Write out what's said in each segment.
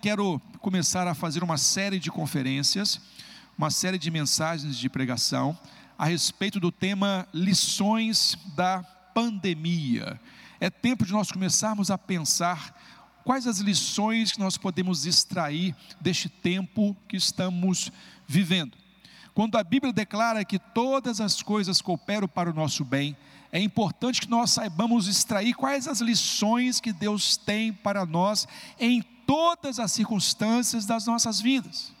quero começar a fazer uma série de conferências, uma série de mensagens de pregação a respeito do tema lições da pandemia. É tempo de nós começarmos a pensar quais as lições que nós podemos extrair deste tempo que estamos vivendo. Quando a Bíblia declara que todas as coisas cooperam para o nosso bem, é importante que nós saibamos extrair quais as lições que Deus tem para nós em todas as circunstâncias das nossas vidas.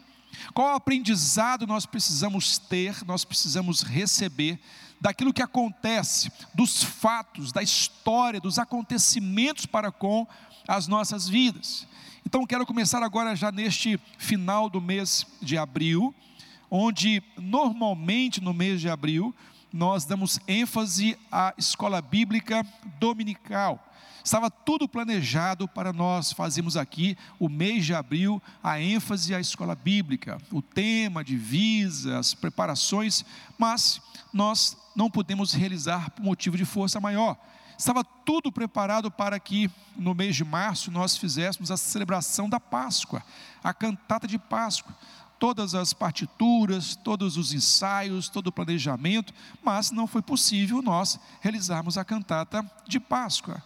Qual aprendizado nós precisamos ter, nós precisamos receber daquilo que acontece, dos fatos, da história, dos acontecimentos para com as nossas vidas. Então quero começar agora já neste final do mês de abril, onde normalmente no mês de abril nós damos ênfase à escola bíblica dominical. Estava tudo planejado para nós fazermos aqui o mês de abril a ênfase à escola bíblica, o tema, divisa, as preparações, mas nós não podemos realizar por motivo de força maior. Estava tudo preparado para que no mês de março nós fizéssemos a celebração da Páscoa, a cantata de Páscoa todas as partituras, todos os ensaios, todo o planejamento, mas não foi possível nós realizarmos a cantata de Páscoa.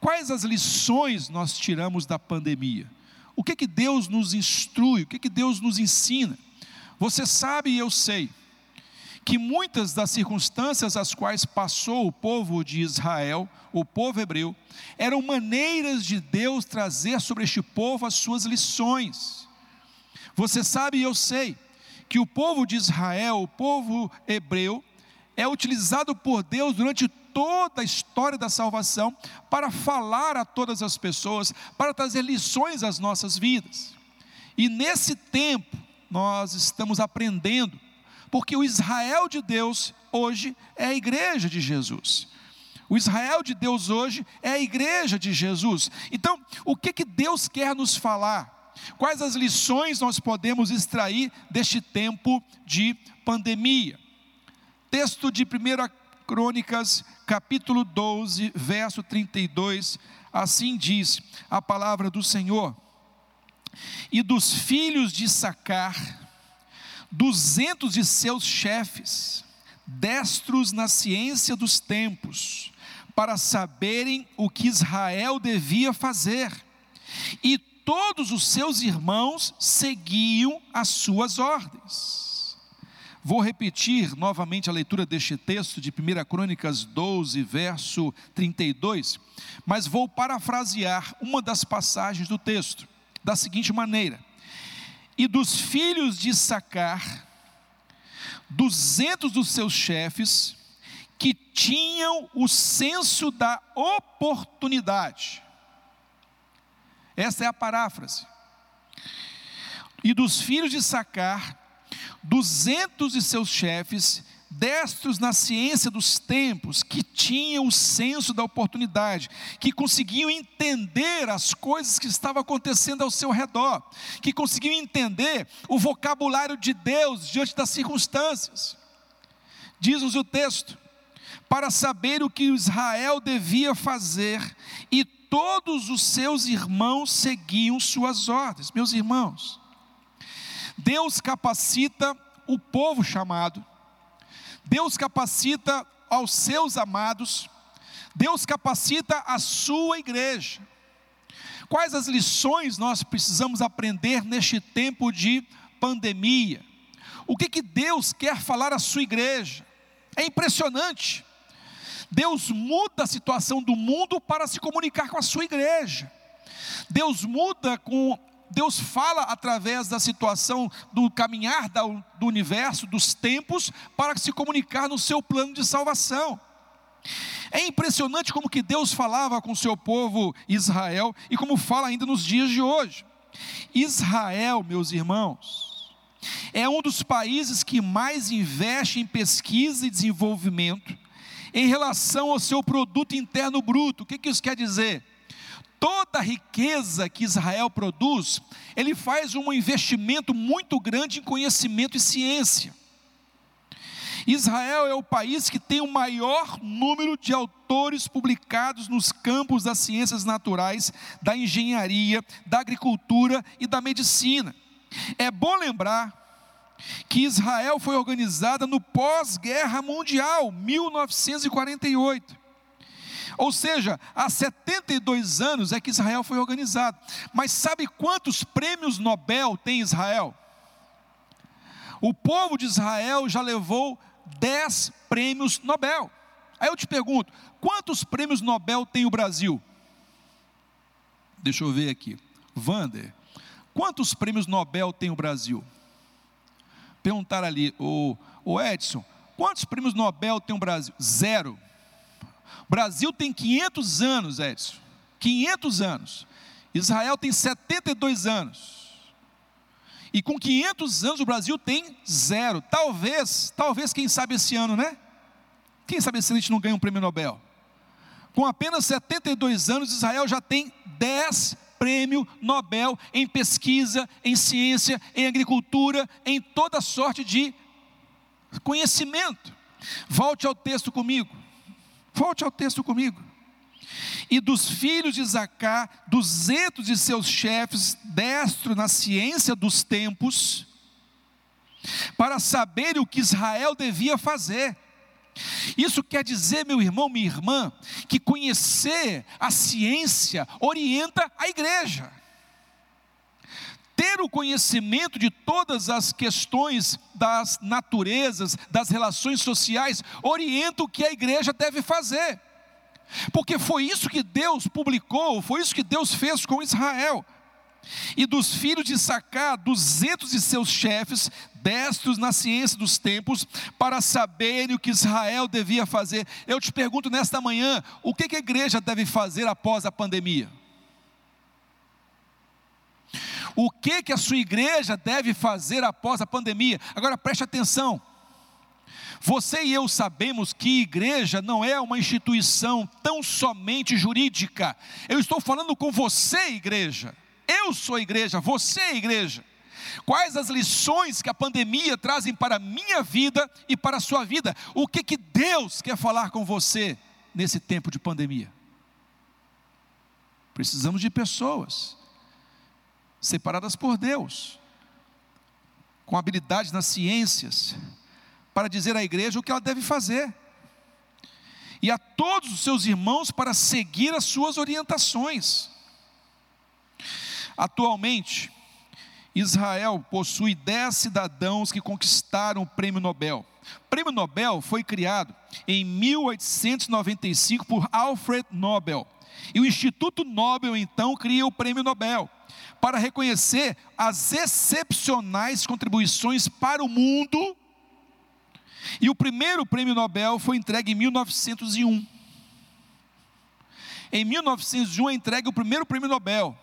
Quais as lições nós tiramos da pandemia? O que que Deus nos instrui? O que que Deus nos ensina? Você sabe e eu sei que muitas das circunstâncias às quais passou o povo de Israel, o povo hebreu, eram maneiras de Deus trazer sobre este povo as suas lições. Você sabe e eu sei que o povo de Israel, o povo hebreu, é utilizado por Deus durante toda a história da salvação para falar a todas as pessoas, para trazer lições às nossas vidas. E nesse tempo nós estamos aprendendo, porque o Israel de Deus hoje é a igreja de Jesus. O Israel de Deus hoje é a igreja de Jesus. Então, o que que Deus quer nos falar? Quais as lições nós podemos extrair deste tempo de pandemia? Texto de 1 Crônicas, capítulo 12, verso 32, assim diz a palavra do Senhor: E dos filhos de Sacar, duzentos de seus chefes, destros na ciência dos tempos, para saberem o que Israel devia fazer, e todos os seus irmãos seguiam as suas ordens. Vou repetir novamente a leitura deste texto de 1 Crônicas 12, verso 32, mas vou parafrasear uma das passagens do texto, da seguinte maneira: E dos filhos de Sacar, duzentos dos seus chefes, que tinham o senso da oportunidade, essa é a paráfrase. E dos filhos de Sacar, duzentos de seus chefes, destros na ciência dos tempos, que tinham o senso da oportunidade, que conseguiam entender as coisas que estavam acontecendo ao seu redor, que conseguiam entender o vocabulário de Deus diante das circunstâncias. Diz-nos o texto: para saber o que Israel devia fazer e todos os seus irmãos seguiam suas ordens. Meus irmãos, Deus capacita o povo chamado, Deus capacita aos seus amados, Deus capacita a sua igreja. Quais as lições nós precisamos aprender neste tempo de pandemia? O que, que Deus quer falar à sua igreja? É impressionante. Deus muda a situação do mundo para se comunicar com a sua igreja. Deus muda com Deus fala através da situação do caminhar do universo, dos tempos, para se comunicar no seu plano de salvação. É impressionante como que Deus falava com o seu povo Israel e como fala ainda nos dias de hoje. Israel, meus irmãos, é um dos países que mais investe em pesquisa e desenvolvimento em relação ao seu produto interno bruto. O que, que isso quer dizer? Toda a riqueza que Israel produz, ele faz um investimento muito grande em conhecimento e ciência. Israel é o país que tem o maior número de autores publicados nos campos das ciências naturais, da engenharia, da agricultura e da medicina. É bom lembrar que Israel foi organizada no pós-guerra mundial, 1948. Ou seja, há 72 anos é que Israel foi organizado. Mas sabe quantos prêmios Nobel tem Israel? O povo de Israel já levou 10 prêmios Nobel. Aí eu te pergunto: quantos prêmios Nobel tem o Brasil? Deixa eu ver aqui. Vander, quantos prêmios Nobel tem o Brasil? Perguntar ali, o, o Edson, quantos prêmios Nobel tem o Brasil? Zero. O Brasil tem 500 anos, Edson. 500 anos. Israel tem 72 anos. E com 500 anos o Brasil tem zero. Talvez, talvez, quem sabe esse ano, né? Quem sabe se a gente não ganha um prêmio Nobel? Com apenas 72 anos, Israel já tem 10 prêmios Nobel em pesquisa, em ciência, em agricultura, em toda sorte de conhecimento. Volte ao texto comigo. Volte ao texto comigo e dos filhos de Zacá, duzentos de seus chefes, destro na ciência dos tempos, para saber o que Israel devia fazer. Isso quer dizer, meu irmão, minha irmã, que conhecer a ciência orienta a igreja. Ter o conhecimento de todas as questões das naturezas, das relações sociais, orienta o que a igreja deve fazer. Porque foi isso que Deus publicou, foi isso que Deus fez com Israel. E dos filhos de Sacá, duzentos de seus chefes, destros na ciência dos tempos, para saberem o que Israel devia fazer. Eu te pergunto nesta manhã, o que a igreja deve fazer após a pandemia? O que, que a sua igreja deve fazer após a pandemia? Agora preste atenção. Você e eu sabemos que igreja não é uma instituição tão somente jurídica. Eu estou falando com você, igreja. Eu sou igreja, você é igreja. Quais as lições que a pandemia trazem para a minha vida e para a sua vida? O que, que Deus quer falar com você nesse tempo de pandemia? Precisamos de pessoas separadas por Deus, com habilidade nas ciências, para dizer à igreja o que ela deve fazer, e a todos os seus irmãos para seguir as suas orientações. Atualmente, Israel possui dez cidadãos que conquistaram o prêmio Nobel. O prêmio Nobel foi criado em 1895 por Alfred Nobel. E o Instituto Nobel então cria o prêmio Nobel para reconhecer as excepcionais contribuições para o mundo e o primeiro prêmio Nobel foi entregue em 1901. Em 1901 é entregue o primeiro prêmio Nobel.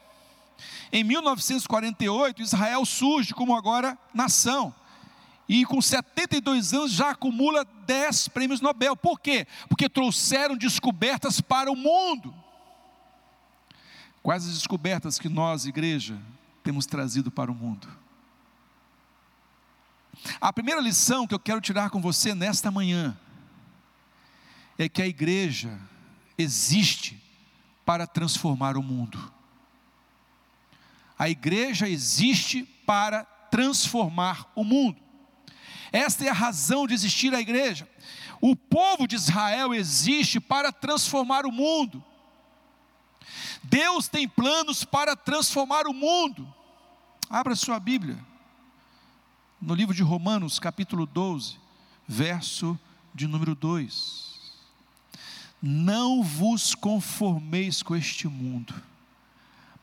Em 1948, Israel surge como agora nação. E com 72 anos já acumula 10 prêmios Nobel. Por quê? Porque trouxeram descobertas para o mundo. Quais as descobertas que nós, igreja, temos trazido para o mundo? A primeira lição que eu quero tirar com você nesta manhã é que a igreja existe para transformar o mundo. A igreja existe para transformar o mundo. Esta é a razão de existir a igreja. O povo de Israel existe para transformar o mundo. Deus tem planos para transformar o mundo. Abra sua Bíblia no livro de Romanos, capítulo 12, verso de número 2. Não vos conformeis com este mundo,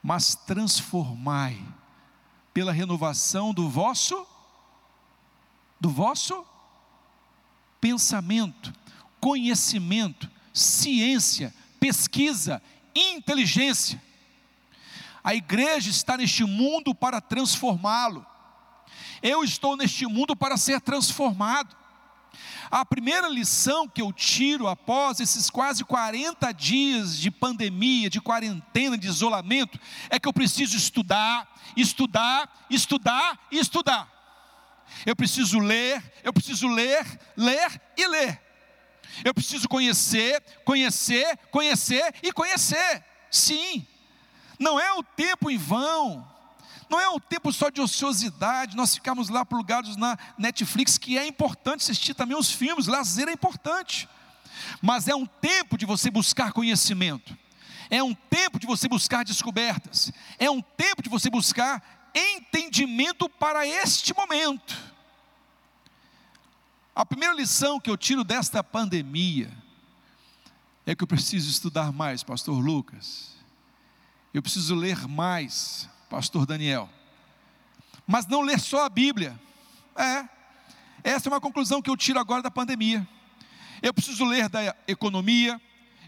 mas transformai pela renovação do vosso do vosso pensamento, conhecimento, ciência, pesquisa, inteligência. A igreja está neste mundo para transformá-lo. Eu estou neste mundo para ser transformado. A primeira lição que eu tiro após esses quase 40 dias de pandemia, de quarentena, de isolamento, é que eu preciso estudar, estudar, estudar e estudar. Eu preciso ler, eu preciso ler, ler e ler. Eu preciso conhecer, conhecer, conhecer e conhecer. Sim, não é o tempo em vão, não é um tempo só de ociosidade, nós ficamos lá plugados na Netflix, que é importante assistir também os filmes, lazer é importante, mas é um tempo de você buscar conhecimento, é um tempo de você buscar descobertas, é um tempo de você buscar entendimento para este momento. A primeira lição que eu tiro desta pandemia é que eu preciso estudar mais, Pastor Lucas. Eu preciso ler mais, Pastor Daniel. Mas não ler só a Bíblia. É. Essa é uma conclusão que eu tiro agora da pandemia. Eu preciso ler da economia,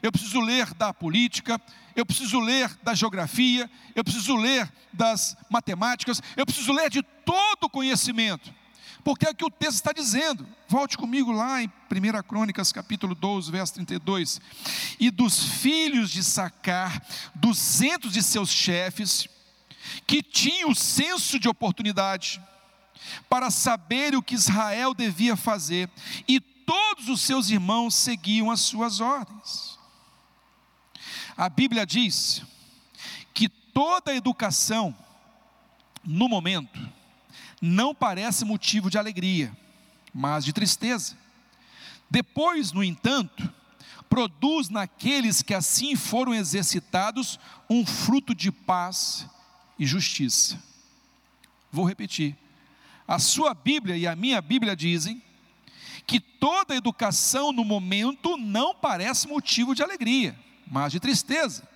eu preciso ler da política, eu preciso ler da geografia, eu preciso ler das matemáticas, eu preciso ler de todo o conhecimento porque é o que o texto está dizendo. Volte comigo lá em 1 Crônicas, capítulo 12, verso 32. E dos filhos de Sacar, duzentos de seus chefes, que tinham o senso de oportunidade, para saber o que Israel devia fazer, e todos os seus irmãos seguiam as suas ordens. A Bíblia diz que toda a educação, no momento, não parece motivo de alegria, mas de tristeza. Depois, no entanto, produz naqueles que assim foram exercitados um fruto de paz e justiça. Vou repetir. A sua Bíblia e a minha Bíblia dizem que toda educação no momento não parece motivo de alegria, mas de tristeza.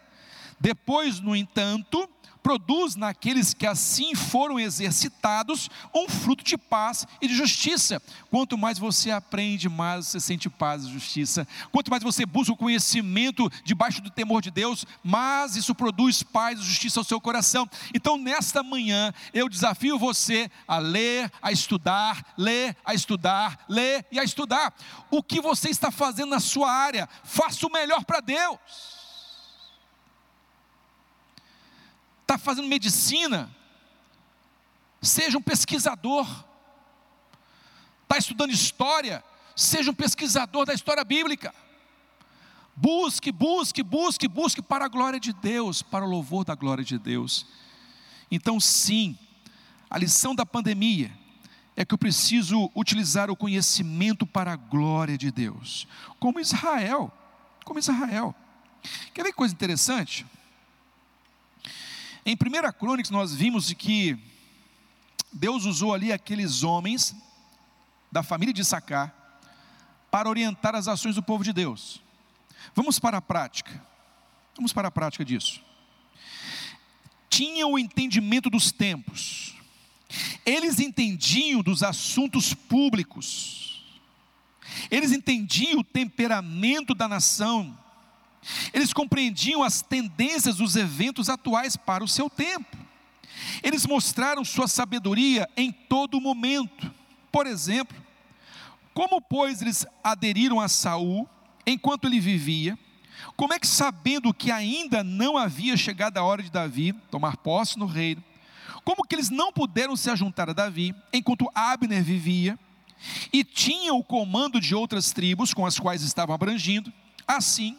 Depois, no entanto, produz naqueles que assim foram exercitados um fruto de paz e de justiça. Quanto mais você aprende, mais você sente paz e justiça. Quanto mais você busca o conhecimento debaixo do temor de Deus, mais isso produz paz e justiça ao seu coração. Então, nesta manhã, eu desafio você a ler, a estudar, ler, a estudar, ler e a estudar. O que você está fazendo na sua área, faça o melhor para Deus. Está fazendo medicina, seja um pesquisador. Está estudando história, seja um pesquisador da história bíblica. Busque, busque, busque, busque para a glória de Deus, para o louvor da glória de Deus. Então, sim, a lição da pandemia é que eu preciso utilizar o conhecimento para a glória de Deus, como Israel, como Israel. Quer ver coisa interessante? Em 1 Crônicas nós vimos que Deus usou ali aqueles homens da família de Sacar para orientar as ações do povo de Deus. Vamos para a prática. Vamos para a prática disso. Tinham o entendimento dos tempos. Eles entendiam dos assuntos públicos. Eles entendiam o temperamento da nação eles compreendiam as tendências dos eventos atuais para o seu tempo. Eles mostraram sua sabedoria em todo momento. Por exemplo, como pois eles aderiram a Saul enquanto ele vivia? Como é que sabendo que ainda não havia chegado a hora de Davi tomar posse no reino, como que eles não puderam se ajuntar a Davi enquanto Abner vivia e tinham o comando de outras tribos com as quais estavam abrangindo? Assim,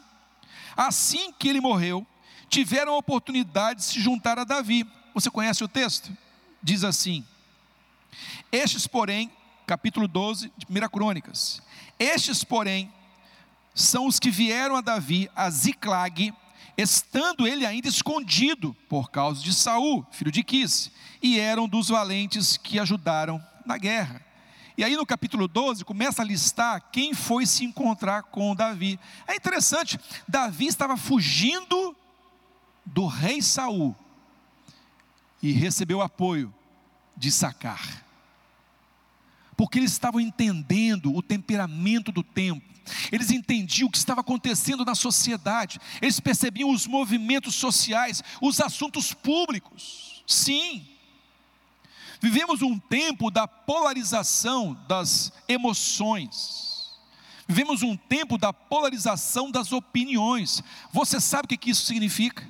Assim que ele morreu, tiveram a oportunidade de se juntar a Davi. Você conhece o texto? Diz assim: Estes, porém, capítulo 12 de 1 Crônicas, estes, porém, são os que vieram a Davi a Ziclag, estando ele ainda escondido por causa de Saul, filho de Quis, e eram dos valentes que ajudaram na guerra. E aí no capítulo 12 começa a listar quem foi se encontrar com Davi. É interessante, Davi estava fugindo do rei Saul e recebeu apoio de Sacar. Porque eles estavam entendendo o temperamento do tempo. Eles entendiam o que estava acontecendo na sociedade. Eles percebiam os movimentos sociais, os assuntos públicos. Sim, Vivemos um tempo da polarização das emoções. Vivemos um tempo da polarização das opiniões. Você sabe o que isso significa?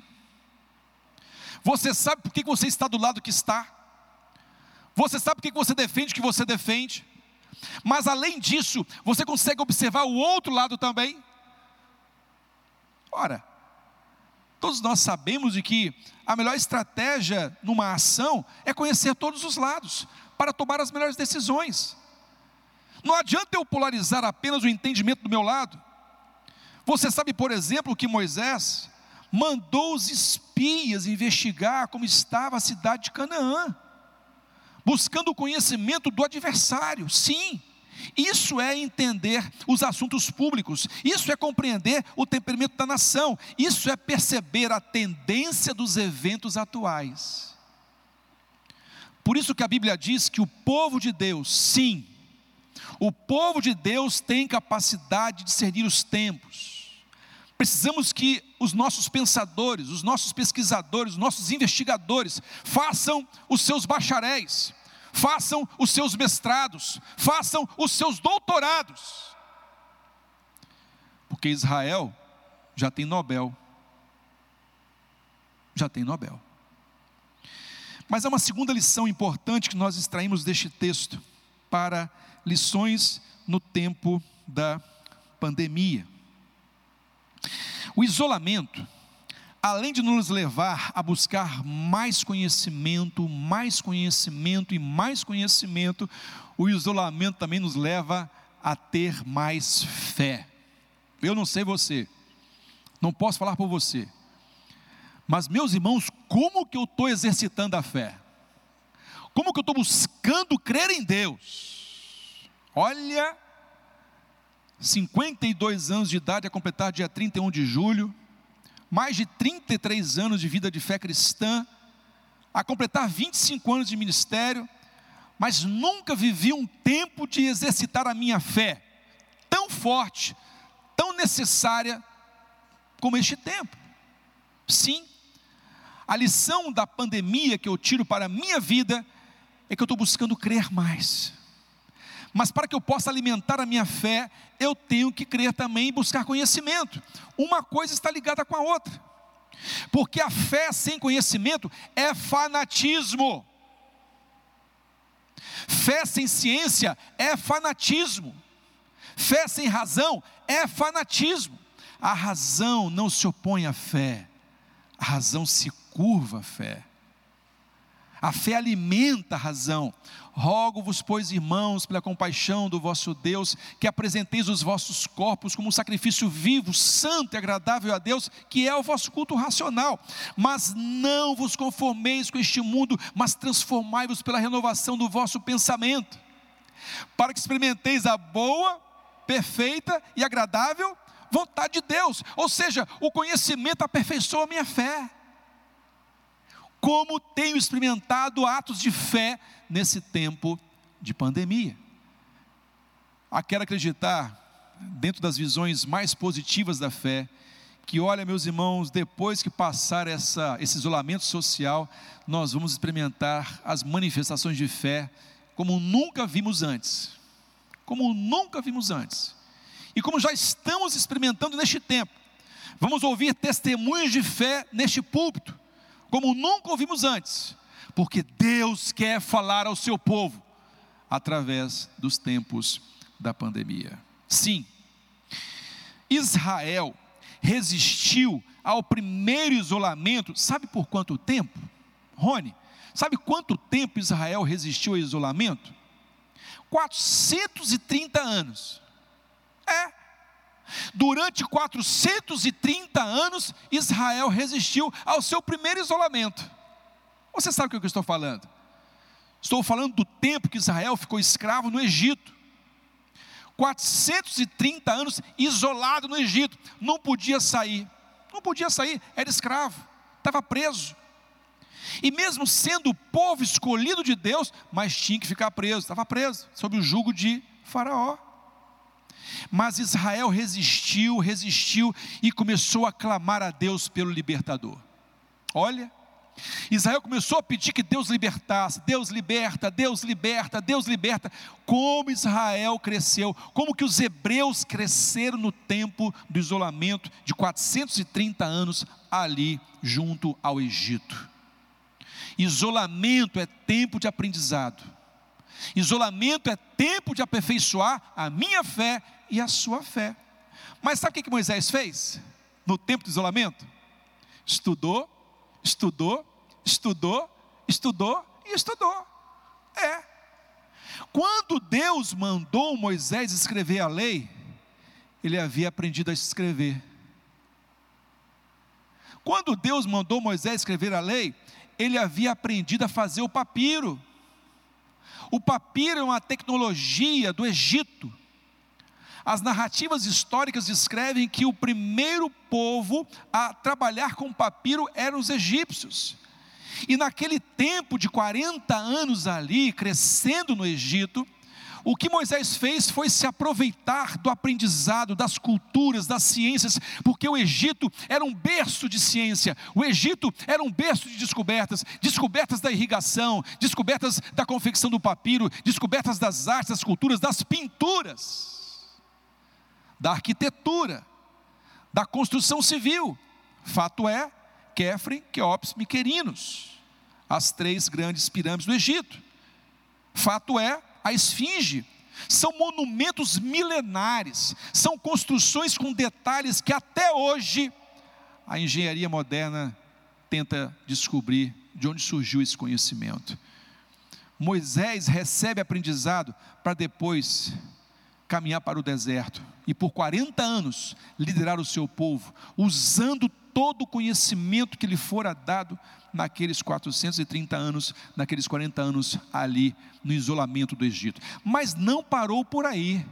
Você sabe por que você está do lado que está? você sabe o que você defende, o que você defende, mas além disso, você consegue observar o outro lado também. Ora, todos nós sabemos de que a melhor estratégia numa ação é conhecer todos os lados, para tomar as melhores decisões. Não adianta eu polarizar apenas o entendimento do meu lado. Você sabe, por exemplo, que Moisés mandou os espias investigar como estava a cidade de Canaã, buscando o conhecimento do adversário. Sim, isso é entender os assuntos públicos, isso é compreender o temperamento da nação, isso é perceber a tendência dos eventos atuais. Por isso que a Bíblia diz que o povo de Deus, sim, o povo de Deus tem capacidade de discernir os tempos. Precisamos que os nossos pensadores, os nossos pesquisadores, os nossos investigadores façam os seus bacharéis, façam os seus mestrados, façam os seus doutorados. Porque Israel já tem Nobel. Já tem Nobel. Mas há uma segunda lição importante que nós extraímos deste texto para lições no tempo da pandemia. O isolamento, além de nos levar a buscar mais conhecimento, mais conhecimento e mais conhecimento, o isolamento também nos leva a ter mais fé. Eu não sei você, não posso falar por você, mas meus irmãos, como que eu estou exercitando a fé? Como que eu estou buscando crer em Deus? Olha, 52 anos de idade a completar dia 31 de julho, mais de 33 anos de vida de fé cristã, a completar 25 anos de ministério, mas nunca vivi um tempo de exercitar a minha fé tão forte, tão necessária como este tempo. Sim, a lição da pandemia que eu tiro para a minha vida é que eu estou buscando crer mais. Mas para que eu possa alimentar a minha fé, eu tenho que crer também e buscar conhecimento. Uma coisa está ligada com a outra. Porque a fé sem conhecimento é fanatismo. Fé sem ciência é fanatismo. Fé sem razão é fanatismo. A razão não se opõe à fé, a razão se curva à fé. A fé alimenta a razão. Rogo-vos, pois, irmãos, pela compaixão do vosso Deus, que apresenteis os vossos corpos como um sacrifício vivo, santo e agradável a Deus, que é o vosso culto racional. Mas não vos conformeis com este mundo, mas transformai-vos pela renovação do vosso pensamento, para que experimenteis a boa, perfeita e agradável vontade de Deus. Ou seja, o conhecimento aperfeiçoa a minha fé como tenho experimentado atos de fé nesse tempo de pandemia. Ah, quero acreditar, dentro das visões mais positivas da fé, que olha, meus irmãos, depois que passar essa, esse isolamento social, nós vamos experimentar as manifestações de fé como nunca vimos antes. Como nunca vimos antes. E como já estamos experimentando neste tempo. Vamos ouvir testemunhos de fé neste púlpito como nunca ouvimos antes, porque Deus quer falar ao seu povo através dos tempos da pandemia. Sim, Israel resistiu ao primeiro isolamento, sabe por quanto tempo? Rony, sabe quanto tempo Israel resistiu ao isolamento? 430 anos. É, Durante 430 anos, Israel resistiu ao seu primeiro isolamento. Você sabe o que eu estou falando? Estou falando do tempo que Israel ficou escravo no Egito. 430 anos isolado no Egito, não podia sair, não podia sair, era escravo, estava preso. E mesmo sendo o povo escolhido de Deus, mas tinha que ficar preso, estava preso, sob o jugo de Faraó. Mas Israel resistiu, resistiu e começou a clamar a Deus pelo libertador. Olha, Israel começou a pedir que Deus libertasse, Deus liberta, Deus liberta, Deus liberta. Como Israel cresceu, como que os hebreus cresceram no tempo do isolamento de 430 anos ali junto ao Egito. Isolamento é tempo de aprendizado. Isolamento é tempo de aperfeiçoar a minha fé e a sua fé. Mas sabe o que Moisés fez no tempo de isolamento? Estudou, estudou, estudou, estudou e estudou. É. Quando Deus mandou Moisés escrever a lei, ele havia aprendido a escrever. Quando Deus mandou Moisés escrever a lei, ele havia aprendido a fazer o papiro. O papiro é uma tecnologia do Egito. As narrativas históricas descrevem que o primeiro povo a trabalhar com papiro eram os egípcios. E naquele tempo de 40 anos ali, crescendo no Egito, o que Moisés fez foi se aproveitar do aprendizado, das culturas, das ciências, porque o Egito era um berço de ciência, o Egito era um berço de descobertas descobertas da irrigação, descobertas da confecção do papiro, descobertas das artes, das culturas, das pinturas, da arquitetura, da construção civil. Fato é, Kefren, Queops, Miquerinos, as três grandes pirâmides do Egito. Fato é, a esfinge. São monumentos milenares, são construções com detalhes que até hoje a engenharia moderna tenta descobrir de onde surgiu esse conhecimento. Moisés recebe aprendizado para depois caminhar para o deserto e por 40 anos liderar o seu povo, usando todo o conhecimento que lhe fora dado naqueles 430 anos, naqueles 40 anos ali no isolamento do Egito. Mas não parou por aí.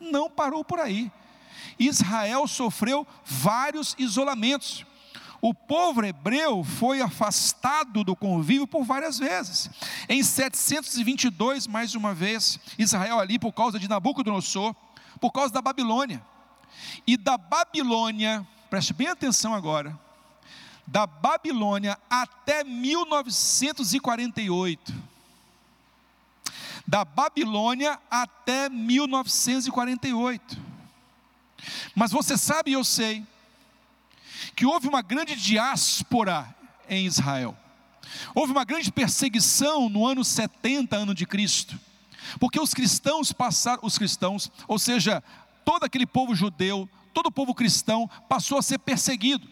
Não parou por aí. Israel sofreu vários isolamentos. O povo hebreu foi afastado do convívio por várias vezes. Em 722, mais uma vez, Israel ali por causa de Nabucodonosor, por causa da Babilônia. E da Babilônia, preste bem atenção agora, da Babilônia até 1948. Da Babilônia até 1948. Mas você sabe eu sei que houve uma grande diáspora em Israel. Houve uma grande perseguição no ano 70 ano de Cristo. Porque os cristãos passaram, os cristãos, ou seja, todo aquele povo judeu, todo o povo cristão passou a ser perseguido.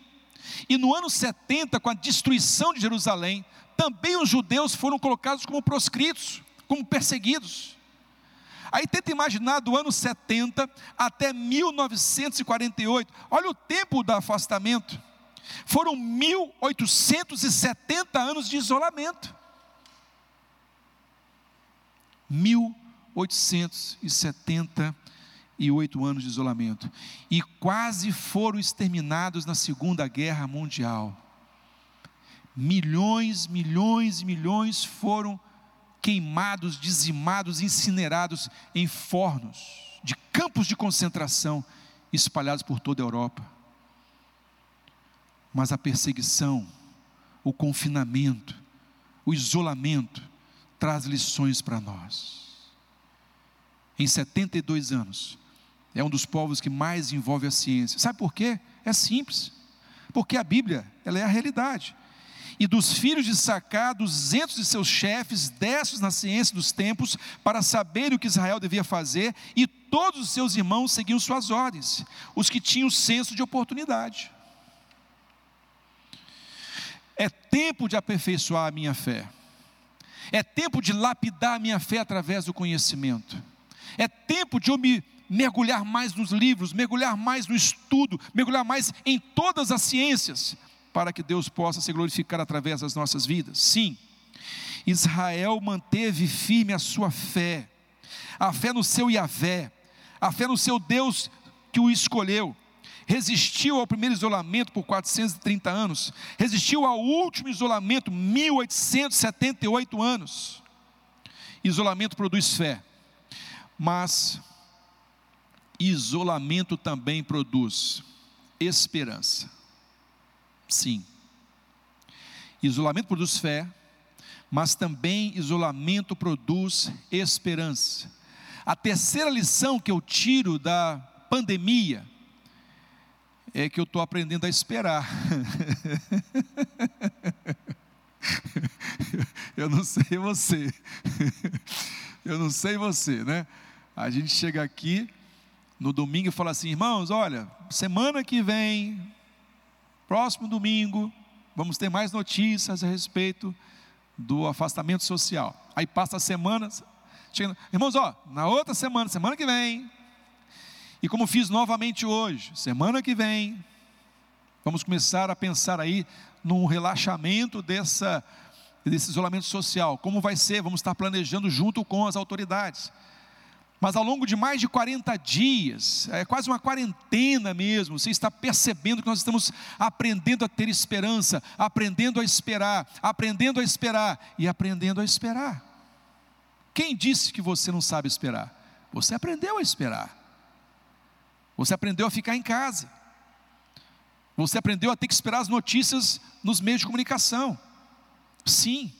E no ano 70, com a destruição de Jerusalém, também os judeus foram colocados como proscritos, como perseguidos. Aí tenta imaginar do ano 70 até 1948. Olha o tempo do afastamento. Foram 1870 anos de isolamento. 1870 e oito anos de isolamento. E quase foram exterminados na Segunda Guerra Mundial. Milhões, milhões e milhões foram queimados, dizimados, incinerados em fornos de campos de concentração espalhados por toda a Europa. Mas a perseguição, o confinamento, o isolamento traz lições para nós. Em 72 anos, é um dos povos que mais envolve a ciência. Sabe por quê? É simples. Porque a Bíblia, ela é a realidade. E dos filhos de Sacá, duzentos de seus chefes, destos na ciência dos tempos, para saber o que Israel devia fazer, e todos os seus irmãos seguiam suas ordens, os que tinham senso de oportunidade. É tempo de aperfeiçoar a minha fé. É tempo de lapidar a minha fé através do conhecimento. É tempo de eu me mergulhar mais nos livros, mergulhar mais no estudo, mergulhar mais em todas as ciências, para que Deus possa se glorificar através das nossas vidas. Sim, Israel manteve firme a sua fé, a fé no seu Yahvé, a fé no seu Deus que o escolheu. Resistiu ao primeiro isolamento por 430 anos, resistiu ao último isolamento, 1878 anos. Isolamento produz fé, mas isolamento também produz esperança. Sim. Isolamento produz fé, mas também isolamento produz esperança. A terceira lição que eu tiro da pandemia é que eu estou aprendendo a esperar. Eu não sei você. Eu não sei você, né? A gente chega aqui no domingo e fala assim, irmãos, olha, semana que vem, próximo domingo, vamos ter mais notícias a respeito do afastamento social. Aí passa a semana, chega, irmãos, ó, na outra semana, semana que vem, e como fiz novamente hoje, semana que vem, vamos começar a pensar aí num relaxamento dessa desse isolamento social. Como vai ser? Vamos estar planejando junto com as autoridades. Mas ao longo de mais de 40 dias, é quase uma quarentena mesmo, você está percebendo que nós estamos aprendendo a ter esperança, aprendendo a esperar, aprendendo a esperar e aprendendo a esperar. Quem disse que você não sabe esperar? Você aprendeu a esperar. Você aprendeu a ficar em casa. Você aprendeu a ter que esperar as notícias nos meios de comunicação. Sim.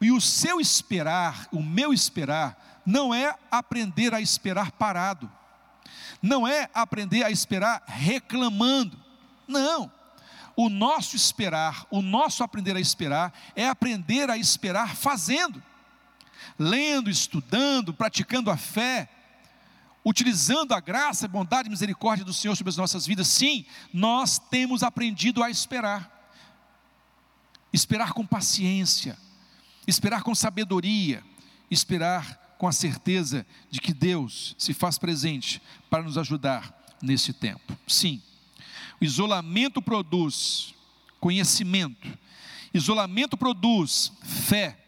E o seu esperar, o meu esperar, não é aprender a esperar parado. Não é aprender a esperar reclamando. Não. O nosso esperar, o nosso aprender a esperar, é aprender a esperar fazendo, lendo, estudando, praticando a fé, utilizando a graça, bondade e misericórdia do Senhor sobre as nossas vidas. Sim, nós temos aprendido a esperar esperar com paciência, esperar com sabedoria, esperar com a certeza de que Deus se faz presente para nos ajudar nesse tempo. Sim, o isolamento produz conhecimento, isolamento produz fé,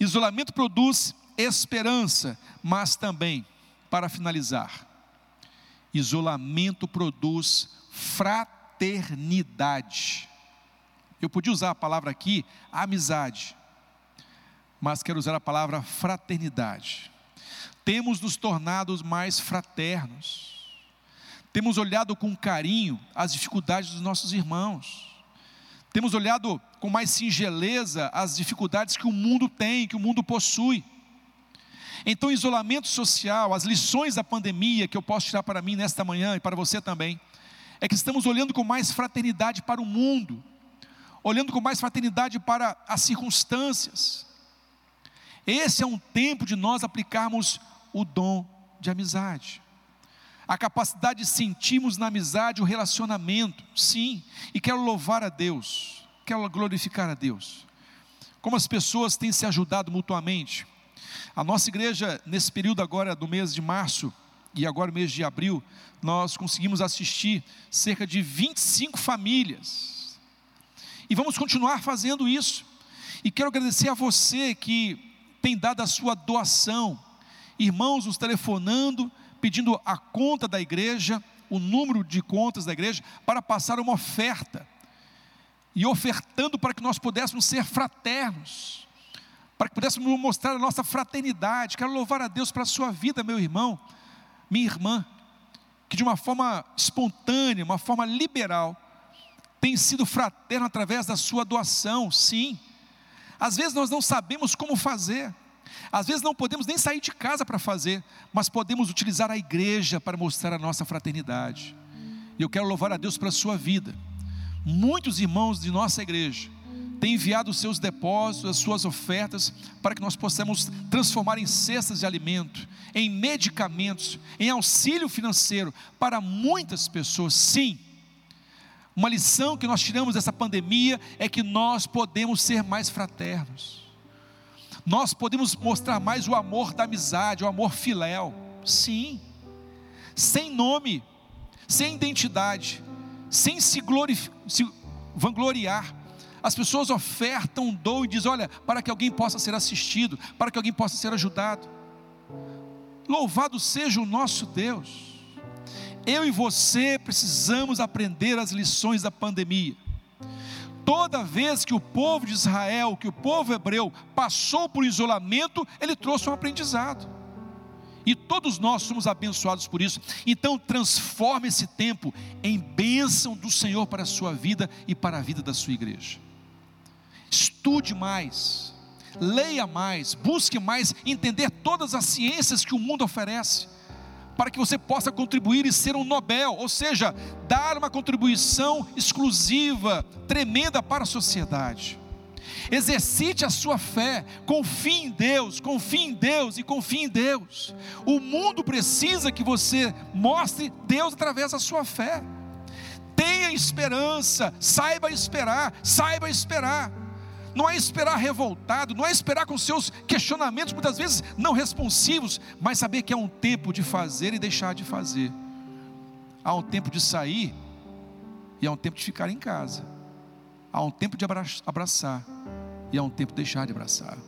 isolamento produz esperança, mas também, para finalizar, isolamento produz fraternidade. Eu podia usar a palavra aqui, amizade, mas quero usar a palavra fraternidade. Temos nos tornado mais fraternos, temos olhado com carinho as dificuldades dos nossos irmãos, temos olhado com mais singeleza as dificuldades que o mundo tem, que o mundo possui. Então, isolamento social, as lições da pandemia que eu posso tirar para mim nesta manhã e para você também, é que estamos olhando com mais fraternidade para o mundo, olhando com mais fraternidade para as circunstâncias. Esse é um tempo de nós aplicarmos o dom de amizade. A capacidade de sentirmos na amizade o relacionamento, sim, e quero louvar a Deus, quero glorificar a Deus. Como as pessoas têm se ajudado mutuamente. A nossa igreja, nesse período agora do mês de março e agora mês de abril, nós conseguimos assistir cerca de 25 famílias e vamos continuar fazendo isso. E quero agradecer a você que tem dado a sua doação. Irmãos nos telefonando, pedindo a conta da igreja, o número de contas da igreja, para passar uma oferta. E ofertando para que nós pudéssemos ser fraternos, para que pudéssemos mostrar a nossa fraternidade. Quero louvar a Deus para a sua vida, meu irmão, minha irmã, que de uma forma espontânea, uma forma liberal, tem sido fraterno através da sua doação, sim. Às vezes nós não sabemos como fazer, às vezes não podemos nem sair de casa para fazer, mas podemos utilizar a igreja para mostrar a nossa fraternidade. E eu quero louvar a Deus pela sua vida. Muitos irmãos de nossa igreja têm enviado os seus depósitos, as suas ofertas, para que nós possamos transformar em cestas de alimento, em medicamentos, em auxílio financeiro para muitas pessoas. Sim, uma lição que nós tiramos dessa pandemia é que nós podemos ser mais fraternos. Nós podemos mostrar mais o amor da amizade, o amor filéu. Sim. Sem nome, sem identidade, sem se, se vangloriar. As pessoas ofertam, dom e dizem: olha, para que alguém possa ser assistido, para que alguém possa ser ajudado. Louvado seja o nosso Deus eu e você precisamos aprender as lições da pandemia. Toda vez que o povo de Israel, que o povo hebreu passou por isolamento, ele trouxe um aprendizado. E todos nós somos abençoados por isso. Então, transforme esse tempo em bênção do Senhor para a sua vida e para a vida da sua igreja. Estude mais, leia mais, busque mais entender todas as ciências que o mundo oferece para que você possa contribuir e ser um Nobel, ou seja, dar uma contribuição exclusiva, tremenda para a sociedade. Exercite a sua fé, confie em Deus, confie em Deus e confie em Deus. O mundo precisa que você mostre Deus através da sua fé. Tenha esperança, saiba esperar, saiba esperar. Não é esperar revoltado, não é esperar com seus questionamentos, muitas vezes não responsivos, mas saber que há um tempo de fazer e deixar de fazer. Há um tempo de sair e há um tempo de ficar em casa. Há um tempo de abraçar e há um tempo de deixar de abraçar.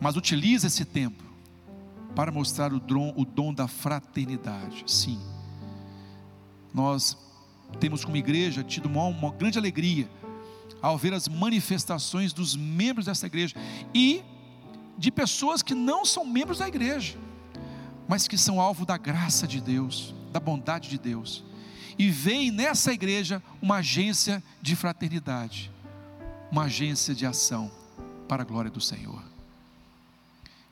Mas utilize esse tempo para mostrar o dom, o dom da fraternidade. Sim. Nós temos como igreja tido uma, uma grande alegria ao ver as manifestações dos membros dessa igreja e de pessoas que não são membros da igreja, mas que são alvo da graça de Deus, da bondade de Deus e veem nessa igreja uma agência de fraternidade, uma agência de ação para a glória do Senhor.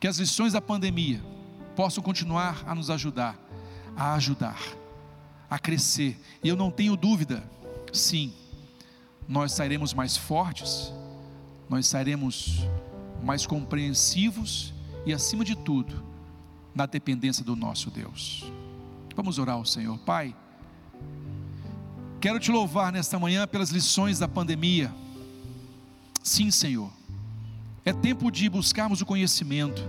Que as lições da pandemia possam continuar a nos ajudar, a ajudar, a crescer. E eu não tenho dúvida, sim, nós sairemos mais fortes, nós sairemos mais compreensivos e, acima de tudo, na dependência do nosso Deus. Vamos orar ao Senhor, Pai. Quero te louvar nesta manhã pelas lições da pandemia. Sim, Senhor. É tempo de buscarmos o conhecimento.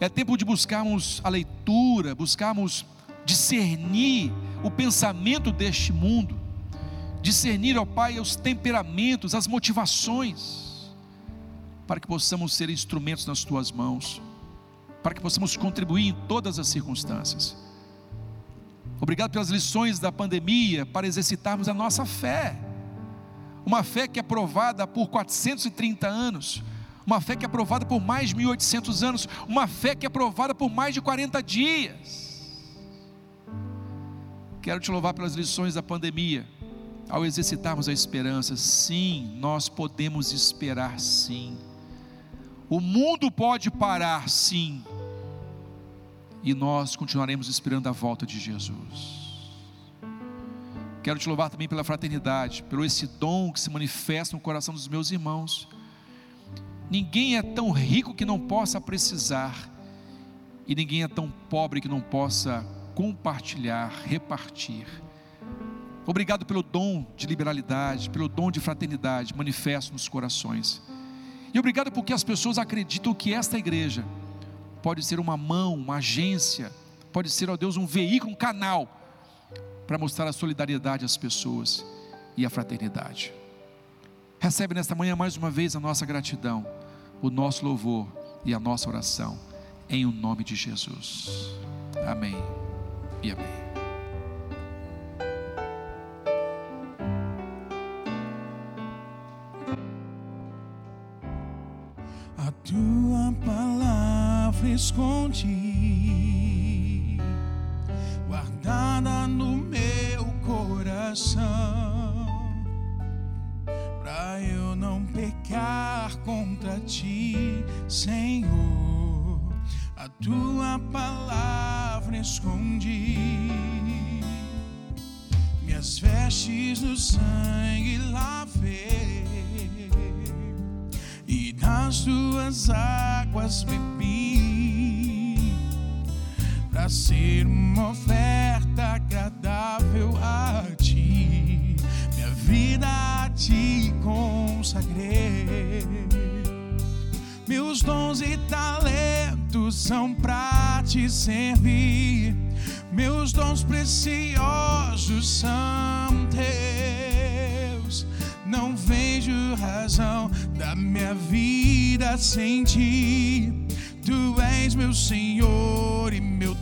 É tempo de buscarmos a leitura, buscarmos discernir o pensamento deste mundo, discernir, ó Pai, os temperamentos, as motivações, para que possamos ser instrumentos nas tuas mãos, para que possamos contribuir em todas as circunstâncias. Obrigado pelas lições da pandemia para exercitarmos a nossa fé. Uma fé que é provada por 430 anos, uma fé que é provada por mais de 1800 anos, uma fé que é provada por mais de 40 dias. Quero te louvar pelas lições da pandemia, ao exercitarmos a esperança. Sim, nós podemos esperar, sim. O mundo pode parar, sim, e nós continuaremos esperando a volta de Jesus. Quero te louvar também pela fraternidade, pelo esse dom que se manifesta no coração dos meus irmãos. Ninguém é tão rico que não possa precisar, e ninguém é tão pobre que não possa compartilhar, repartir. Obrigado pelo dom de liberalidade, pelo dom de fraternidade manifesto nos corações. E obrigado porque as pessoas acreditam que esta igreja pode ser uma mão, uma agência, pode ser, ó Deus, um veículo, um canal para mostrar a solidariedade às pessoas e a fraternidade. Recebe nesta manhã mais uma vez a nossa gratidão, o nosso louvor e a nossa oração, em o nome de Jesus. Amém e amém. Escondi, guardada no meu coração, para eu não pecar contra ti, Senhor. A tua palavra escondi, minhas vestes no sangue lavei e nas tuas águas bebi, para ser uma oferta agradável a ti, minha vida a ti consagrei. Meus dons e talentos são para te servir, meus dons preciosos são teus. Não vejo razão da minha vida sem ti. Tu és meu Senhor e meu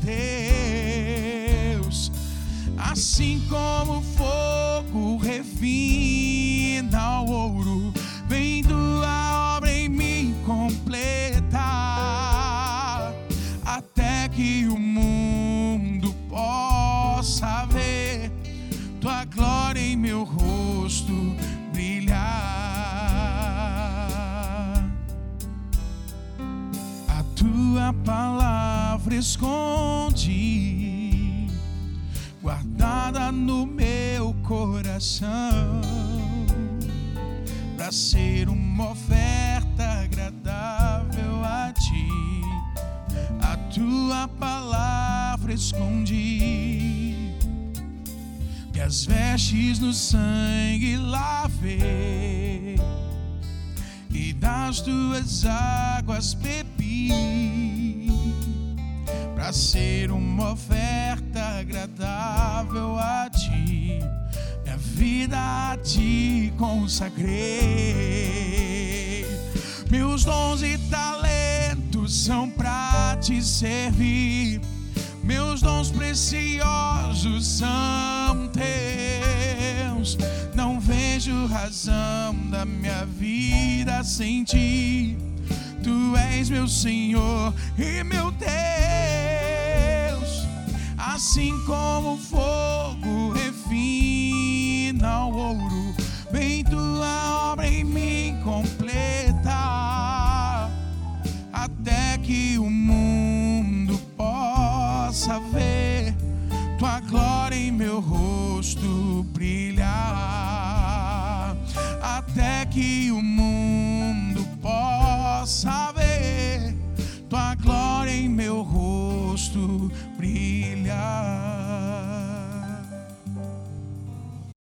Deus. Assim como o fogo refina o ouro, tua palavra escondi, guardada no meu coração, para ser uma oferta agradável a ti. A tua palavra escondi, e as vestes no sangue lavei, e das tuas águas bebi, ser uma oferta agradável a ti minha vida a ti consagrei. Meus dons e talentos são para te servir. Meus dons preciosos são teus. Não vejo razão da minha vida sem ti. Tu és meu Senhor e meu Deus. Assim como o fogo refina o ouro, vem tua obra em mim completa, até que o mundo possa ver tua glória em meu rosto brilhar, até que o mundo possa ver tua glória God.